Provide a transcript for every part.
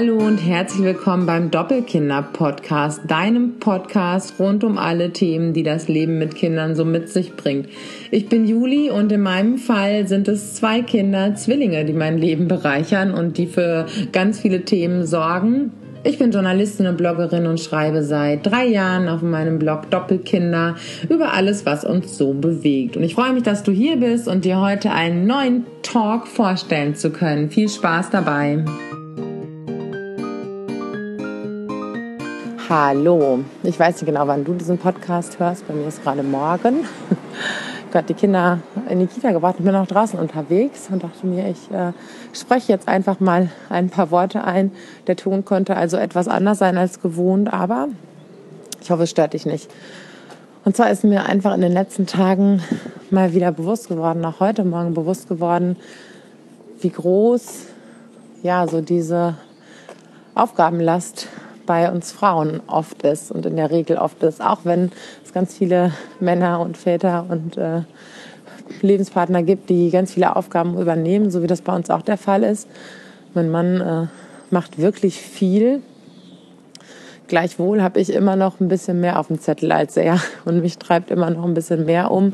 Hallo und herzlich willkommen beim Doppelkinder-Podcast, deinem Podcast rund um alle Themen, die das Leben mit Kindern so mit sich bringt. Ich bin Juli und in meinem Fall sind es zwei Kinder, Zwillinge, die mein Leben bereichern und die für ganz viele Themen sorgen. Ich bin Journalistin und Bloggerin und schreibe seit drei Jahren auf meinem Blog Doppelkinder über alles, was uns so bewegt. Und ich freue mich, dass du hier bist und dir heute einen neuen Talk vorstellen zu können. Viel Spaß dabei. Hallo, ich weiß nicht genau, wann du diesen Podcast hörst. Bei mir ist gerade morgen. Ich habe die Kinder in die Kita gebracht und bin noch draußen unterwegs und dachte mir, ich äh, spreche jetzt einfach mal ein paar Worte ein. Der Ton konnte also etwas anders sein als gewohnt, aber ich hoffe, es stört dich nicht. Und zwar ist mir einfach in den letzten Tagen mal wieder bewusst geworden, auch heute Morgen bewusst geworden, wie groß ja so diese Aufgabenlast bei uns Frauen oft ist und in der Regel oft ist, auch wenn es ganz viele Männer und Väter und äh, Lebenspartner gibt, die ganz viele Aufgaben übernehmen, so wie das bei uns auch der Fall ist. Mein Mann äh, macht wirklich viel. Gleichwohl habe ich immer noch ein bisschen mehr auf dem Zettel als er und mich treibt immer noch ein bisschen mehr um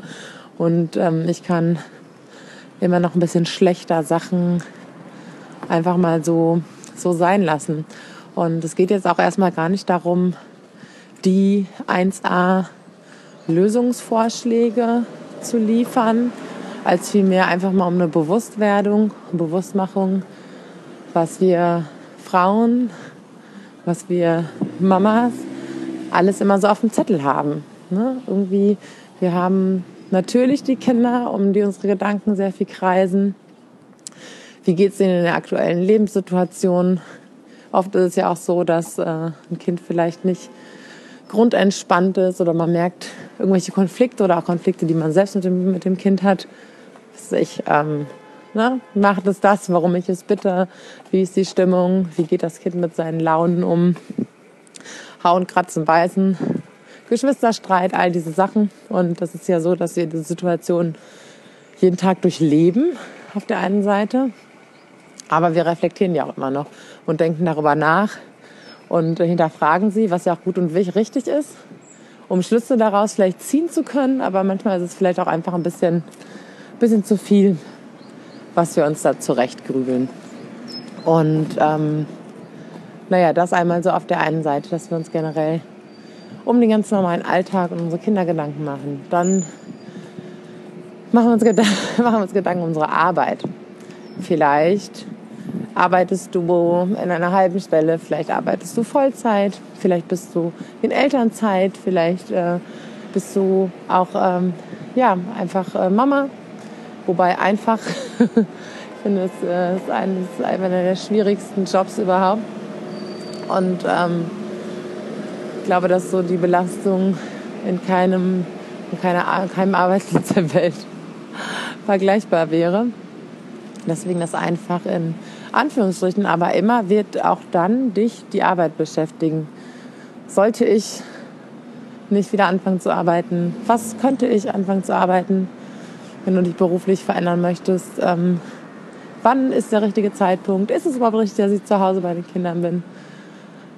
und ähm, ich kann immer noch ein bisschen schlechter Sachen einfach mal so so sein lassen. Und es geht jetzt auch erstmal gar nicht darum, die 1a Lösungsvorschläge zu liefern, als vielmehr einfach mal um eine Bewusstwerdung, Bewusstmachung, was wir Frauen, was wir Mamas alles immer so auf dem Zettel haben. Ne? Irgendwie, wir haben natürlich die Kinder, um die unsere Gedanken sehr viel kreisen. Wie geht es ihnen in der aktuellen Lebenssituation? Oft ist es ja auch so, dass äh, ein Kind vielleicht nicht grundentspannt ist oder man merkt irgendwelche Konflikte oder auch Konflikte, die man selbst mit dem, mit dem Kind hat. Ich ähm, ne, macht es das, warum ich es bitte, wie ist die Stimmung, wie geht das Kind mit seinen Launen um, hauen, kratzen, beißen, Geschwisterstreit, all diese Sachen. Und das ist ja so, dass wir diese Situation jeden Tag durchleben auf der einen Seite aber wir reflektieren ja auch immer noch und denken darüber nach und hinterfragen sie, was ja auch gut und richtig ist, um Schlüsse daraus vielleicht ziehen zu können. Aber manchmal ist es vielleicht auch einfach ein bisschen, bisschen zu viel, was wir uns da zurechtgrübeln. Und ähm, naja, das einmal so auf der einen Seite, dass wir uns generell um den ganz normalen Alltag und unsere Kinder Gedanken machen. Dann machen wir uns, Gedanken, machen wir uns Gedanken um unsere Arbeit. Vielleicht arbeitest du in einer halben Stelle, vielleicht arbeitest du Vollzeit, vielleicht bist du in Elternzeit, vielleicht äh, bist du auch ähm, ja, einfach äh, Mama. Wobei einfach, ich finde, es äh, ist, eines, einer der schwierigsten Jobs überhaupt. Und ähm, ich glaube, dass so die Belastung in keinem, in keiner, keinem Arbeitsplatz der Welt vergleichbar wäre. Deswegen das einfach in Anführungsstrichen, aber immer wird auch dann dich die Arbeit beschäftigen. Sollte ich nicht wieder anfangen zu arbeiten? Was könnte ich anfangen zu arbeiten, wenn du dich beruflich verändern möchtest? Ähm, wann ist der richtige Zeitpunkt? Ist es überhaupt richtig, dass ich zu Hause bei den Kindern bin?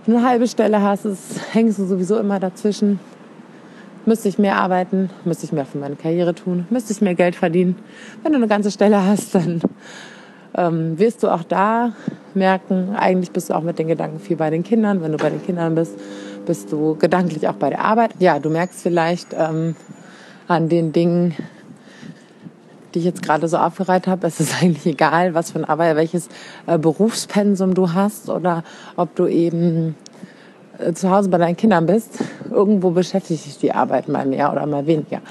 Wenn du eine halbe Stelle hast, hängst du sowieso immer dazwischen. Müsste ich mehr arbeiten? Müsste ich mehr für meine Karriere tun? Müsste ich mehr Geld verdienen? Wenn du eine ganze Stelle hast, dann ähm, wirst du auch da merken, eigentlich bist du auch mit den Gedanken viel bei den Kindern. Wenn du bei den Kindern bist, bist du gedanklich auch bei der Arbeit. Ja, du merkst vielleicht ähm, an den Dingen, die ich jetzt gerade so aufgereiht habe, es ist eigentlich egal, was für ein Arbeit, welches äh, Berufspensum du hast oder ob du eben zu Hause bei deinen Kindern bist. Irgendwo beschäftigt dich die Arbeit mal mehr oder mal weniger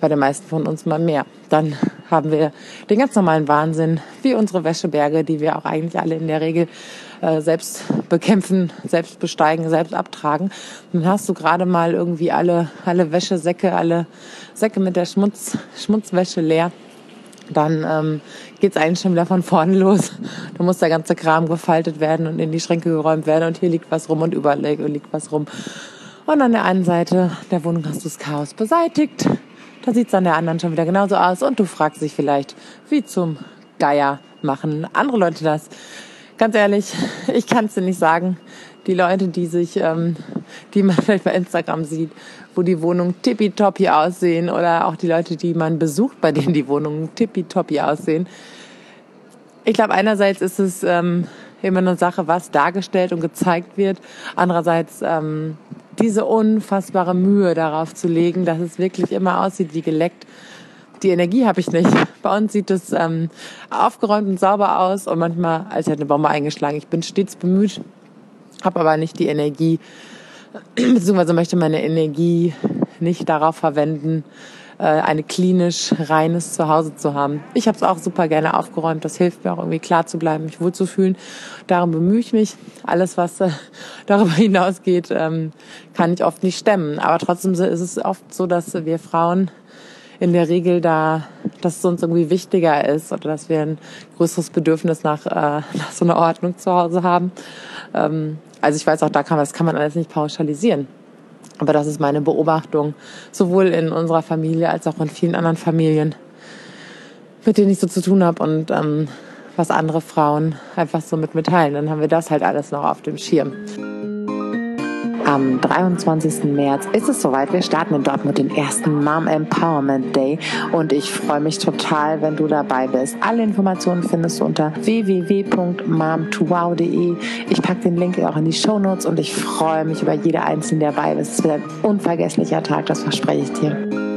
bei den meisten von uns mal mehr. Dann haben wir den ganz normalen Wahnsinn, wie unsere Wäscheberge, die wir auch eigentlich alle in der Regel äh, selbst bekämpfen, selbst besteigen, selbst abtragen. dann hast du gerade mal irgendwie alle, alle Wäschesäcke, alle Säcke mit der Schmutz, Schmutzwäsche leer. Dann ähm, geht es eigentlich schon wieder von vorne los. Da muss der ganze Kram gefaltet werden und in die Schränke geräumt werden und hier liegt was rum und überall liegt was rum. Und an der einen Seite der Wohnung hast du das Chaos beseitigt. Da sieht es an der anderen schon wieder genauso aus und du fragst dich vielleicht, wie zum Geier machen andere Leute das? ganz ehrlich, ich kann es dir nicht sagen. Die Leute, die sich, ähm, die man vielleicht bei Instagram sieht, wo die Wohnungen tippitoppi aussehen oder auch die Leute, die man besucht, bei denen die Wohnungen tippitoppi aussehen. Ich glaube, einerseits ist es ähm, immer eine Sache, was dargestellt und gezeigt wird. Andererseits ähm, diese unfassbare Mühe darauf zu legen, dass es wirklich immer aussieht wie geleckt. Die Energie habe ich nicht. Bei uns sieht es ähm, aufgeräumt und sauber aus und manchmal, als hätte eine Bombe eingeschlagen. Ich bin stets bemüht, habe aber nicht die Energie, beziehungsweise möchte meine Energie nicht darauf verwenden, äh, eine klinisch reines Zuhause zu haben. Ich habe es auch super gerne aufgeräumt. Das hilft mir auch irgendwie klar zu bleiben, mich wohlzufühlen. Darum bemühe ich mich. Alles, was äh, darüber hinausgeht, ähm, kann ich oft nicht stemmen. Aber trotzdem ist es oft so, dass wir Frauen in der Regel da, dass es uns irgendwie wichtiger ist oder dass wir ein größeres Bedürfnis nach, äh, nach so einer Ordnung zu Hause haben. Also ich weiß auch, da kann, das kann man alles nicht pauschalisieren. Aber das ist meine Beobachtung, sowohl in unserer Familie als auch in vielen anderen Familien, mit denen ich so zu tun habe und ähm, was andere Frauen einfach so mit mitteilen. Dann haben wir das halt alles noch auf dem Schirm. Am 23. März ist es soweit. Wir starten in Dortmund den ersten Mom Empowerment Day und ich freue mich total, wenn du dabei bist. Alle Informationen findest du unter www.mom2wow.de. Ich packe den Link auch in die Show Notes und ich freue mich über jede einzelne, der dabei ist. Es wird ein unvergesslicher Tag, das verspreche ich dir.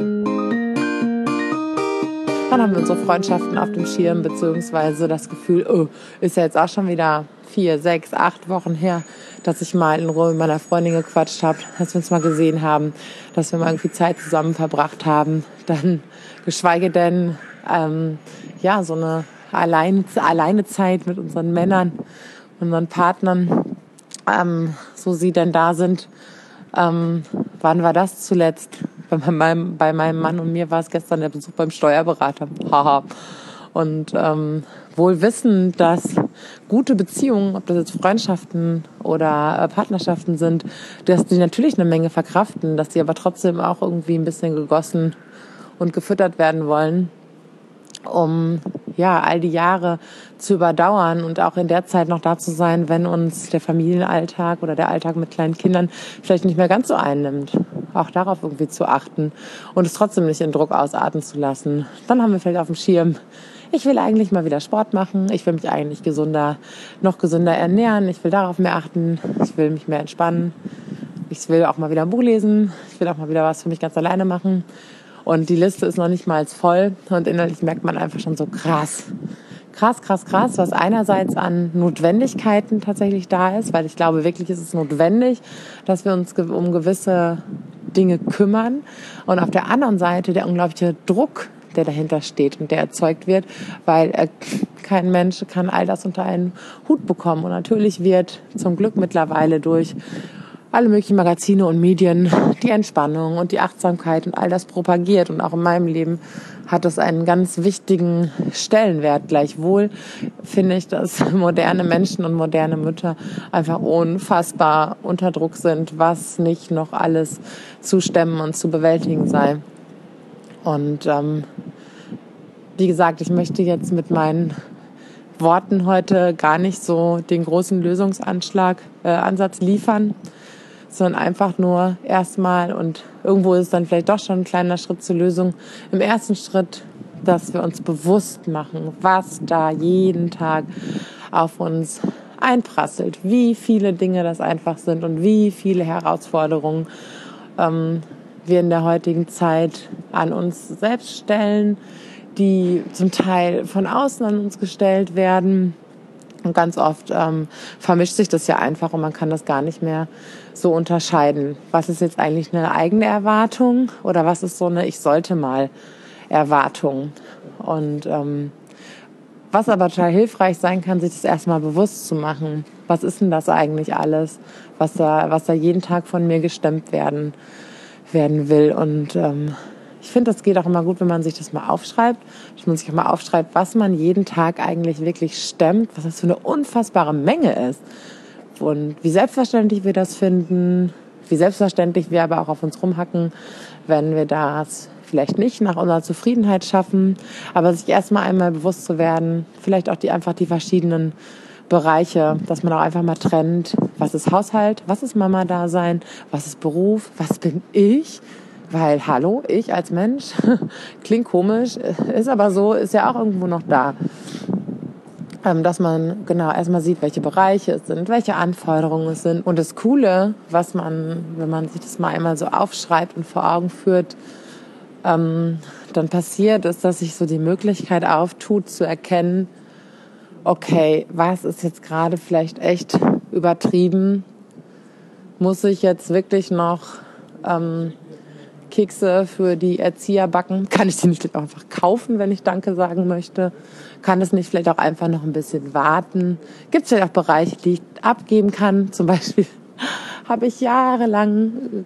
Dann haben wir unsere Freundschaften auf dem Schirm, beziehungsweise das Gefühl, oh, ist ja jetzt auch schon wieder vier, sechs, acht Wochen her, dass ich mal in Ruhe mit meiner Freundin gequatscht habe, dass wir uns mal gesehen haben, dass wir mal irgendwie Zeit zusammen verbracht haben. Dann geschweige denn ähm, ja so eine allein, alleine Zeit mit unseren Männern, unseren Partnern, ähm, so sie denn da sind. Ähm, wann war das zuletzt? Bei meinem, bei meinem Mann und mir war es gestern der Besuch beim Steuerberater. Haha. Und ähm, wohl wissen, dass gute Beziehungen, ob das jetzt Freundschaften oder äh, Partnerschaften sind, dass die natürlich eine Menge verkraften, dass die aber trotzdem auch irgendwie ein bisschen gegossen und gefüttert werden wollen, um ja all die Jahre zu überdauern und auch in der Zeit noch da zu sein, wenn uns der Familienalltag oder der Alltag mit kleinen Kindern vielleicht nicht mehr ganz so einnimmt. Auch darauf irgendwie zu achten und es trotzdem nicht in Druck ausarten zu lassen. Dann haben wir vielleicht auf dem Schirm, ich will eigentlich mal wieder Sport machen, ich will mich eigentlich gesunder, noch gesünder ernähren, ich will darauf mehr achten, ich will mich mehr entspannen, ich will auch mal wieder ein Buch lesen, ich will auch mal wieder was für mich ganz alleine machen. Und die Liste ist noch nicht mal voll und innerlich merkt man einfach schon so krass. Krass, krass, krass, was einerseits an Notwendigkeiten tatsächlich da ist, weil ich glaube wirklich ist es notwendig, dass wir uns um gewisse Dinge kümmern. Und auf der anderen Seite der unglaubliche Druck, der dahinter steht und der erzeugt wird, weil äh, kein Mensch kann all das unter einen Hut bekommen. Und natürlich wird zum Glück mittlerweile durch alle möglichen Magazine und Medien die Entspannung und die Achtsamkeit und all das propagiert. Und auch in meinem Leben hat es einen ganz wichtigen Stellenwert. Gleichwohl finde ich, dass moderne Menschen und moderne Mütter einfach unfassbar unter Druck sind, was nicht noch alles zu stemmen und zu bewältigen sei. Und ähm, wie gesagt, ich möchte jetzt mit meinen Worten heute gar nicht so den großen Lösungsanschlag, äh, Ansatz liefern, sondern einfach nur erstmal und irgendwo ist dann vielleicht doch schon ein kleiner Schritt zur Lösung. Im ersten Schritt, dass wir uns bewusst machen, was da jeden Tag auf uns einprasselt, wie viele Dinge das einfach sind und wie viele Herausforderungen ähm, wir in der heutigen Zeit an uns selbst stellen, die zum Teil von außen an uns gestellt werden. Und ganz oft ähm, vermischt sich das ja einfach und man kann das gar nicht mehr so unterscheiden. Was ist jetzt eigentlich eine eigene Erwartung oder was ist so eine Ich sollte mal Erwartung? Und ähm, was aber total hilfreich sein kann, sich das erstmal bewusst zu machen. Was ist denn das eigentlich alles, was da, was da jeden Tag von mir gestemmt werden werden will. Und ähm, ich finde, das geht auch immer gut, wenn man sich das mal aufschreibt, dass man sich auch mal aufschreibt, was man jeden Tag eigentlich wirklich stemmt, was das für eine unfassbare Menge ist. Und wie selbstverständlich wir das finden, wie selbstverständlich wir aber auch auf uns rumhacken, wenn wir das vielleicht nicht nach unserer Zufriedenheit schaffen, aber sich erstmal einmal bewusst zu werden, vielleicht auch die einfach die verschiedenen Bereiche, dass man auch einfach mal trennt, was ist Haushalt, was ist Mama-Dasein, was ist Beruf, was bin ich, weil, hallo, ich als Mensch, klingt komisch, ist aber so, ist ja auch irgendwo noch da. Ähm, dass man genau erstmal sieht, welche Bereiche es sind, welche Anforderungen es sind. Und das Coole, was man, wenn man sich das mal einmal so aufschreibt und vor Augen führt, ähm, dann passiert, ist, dass sich so die Möglichkeit auftut, zu erkennen, okay, was ist jetzt gerade vielleicht echt übertrieben? Muss ich jetzt wirklich noch ähm, Kekse für die Erzieher backen? Kann ich die nicht einfach kaufen, wenn ich Danke sagen möchte? Kann es nicht vielleicht auch einfach noch ein bisschen warten? Gibt es vielleicht auch Bereiche, die ich abgeben kann? Zum Beispiel habe ich jahrelang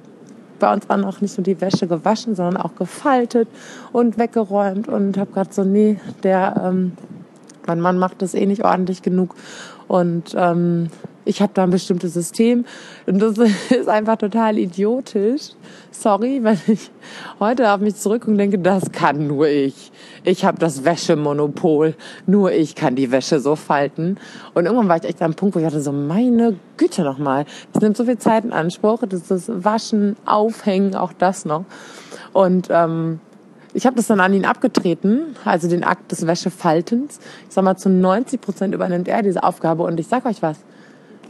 bei uns war noch nicht nur die Wäsche gewaschen, sondern auch gefaltet und weggeräumt und habe gerade so, nee, der, ähm, mein Mann macht das eh nicht ordentlich genug und ähm, ich habe da ein bestimmtes System und das ist einfach total idiotisch. Sorry, wenn ich heute auf mich zurück und denke, das kann nur ich. Ich habe das Wäschemonopol. Nur ich kann die Wäsche so falten. Und irgendwann war ich echt am Punkt, wo ich hatte so, meine Güte nochmal. Das nimmt so viel Zeit in Anspruch. Das ist Waschen, Aufhängen, auch das noch. Und ähm, ich habe das dann an ihn abgetreten, also den Akt des Wäschefaltens. Ich sag mal, zu 90 Prozent übernimmt er diese Aufgabe. Und ich sag euch was,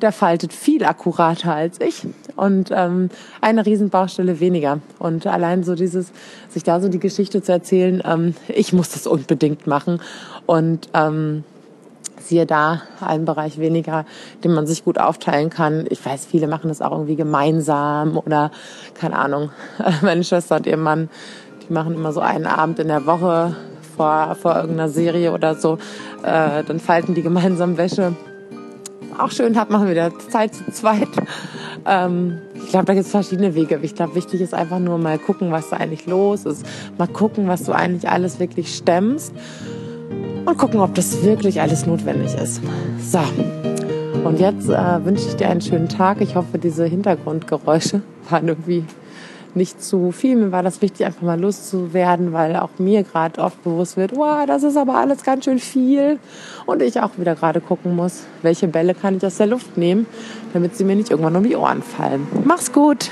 der faltet viel akkurater als ich und ähm, eine Riesenbaustelle weniger. Und allein so dieses, sich da so die Geschichte zu erzählen, ähm, ich muss das unbedingt machen und ähm, siehe da einen Bereich weniger, den man sich gut aufteilen kann. Ich weiß, viele machen das auch irgendwie gemeinsam oder keine Ahnung. Meine Schwester und ihr Mann, die machen immer so einen Abend in der Woche vor, vor irgendeiner Serie oder so. Äh, dann falten die gemeinsam Wäsche auch schön hat, machen wir wieder Zeit zu zweit. Ähm, ich glaube, da gibt es verschiedene Wege. Ich glaube, wichtig ist einfach nur mal gucken, was da eigentlich los ist. Mal gucken, was du eigentlich alles wirklich stemmst. Und gucken, ob das wirklich alles notwendig ist. So. Und jetzt äh, wünsche ich dir einen schönen Tag. Ich hoffe, diese Hintergrundgeräusche waren irgendwie nicht zu viel. Mir war das wichtig, einfach mal loszuwerden, weil auch mir gerade oft bewusst wird, wow, das ist aber alles ganz schön viel. Und ich auch wieder gerade gucken muss, welche Bälle kann ich aus der Luft nehmen, damit sie mir nicht irgendwann um die Ohren fallen. Mach's gut!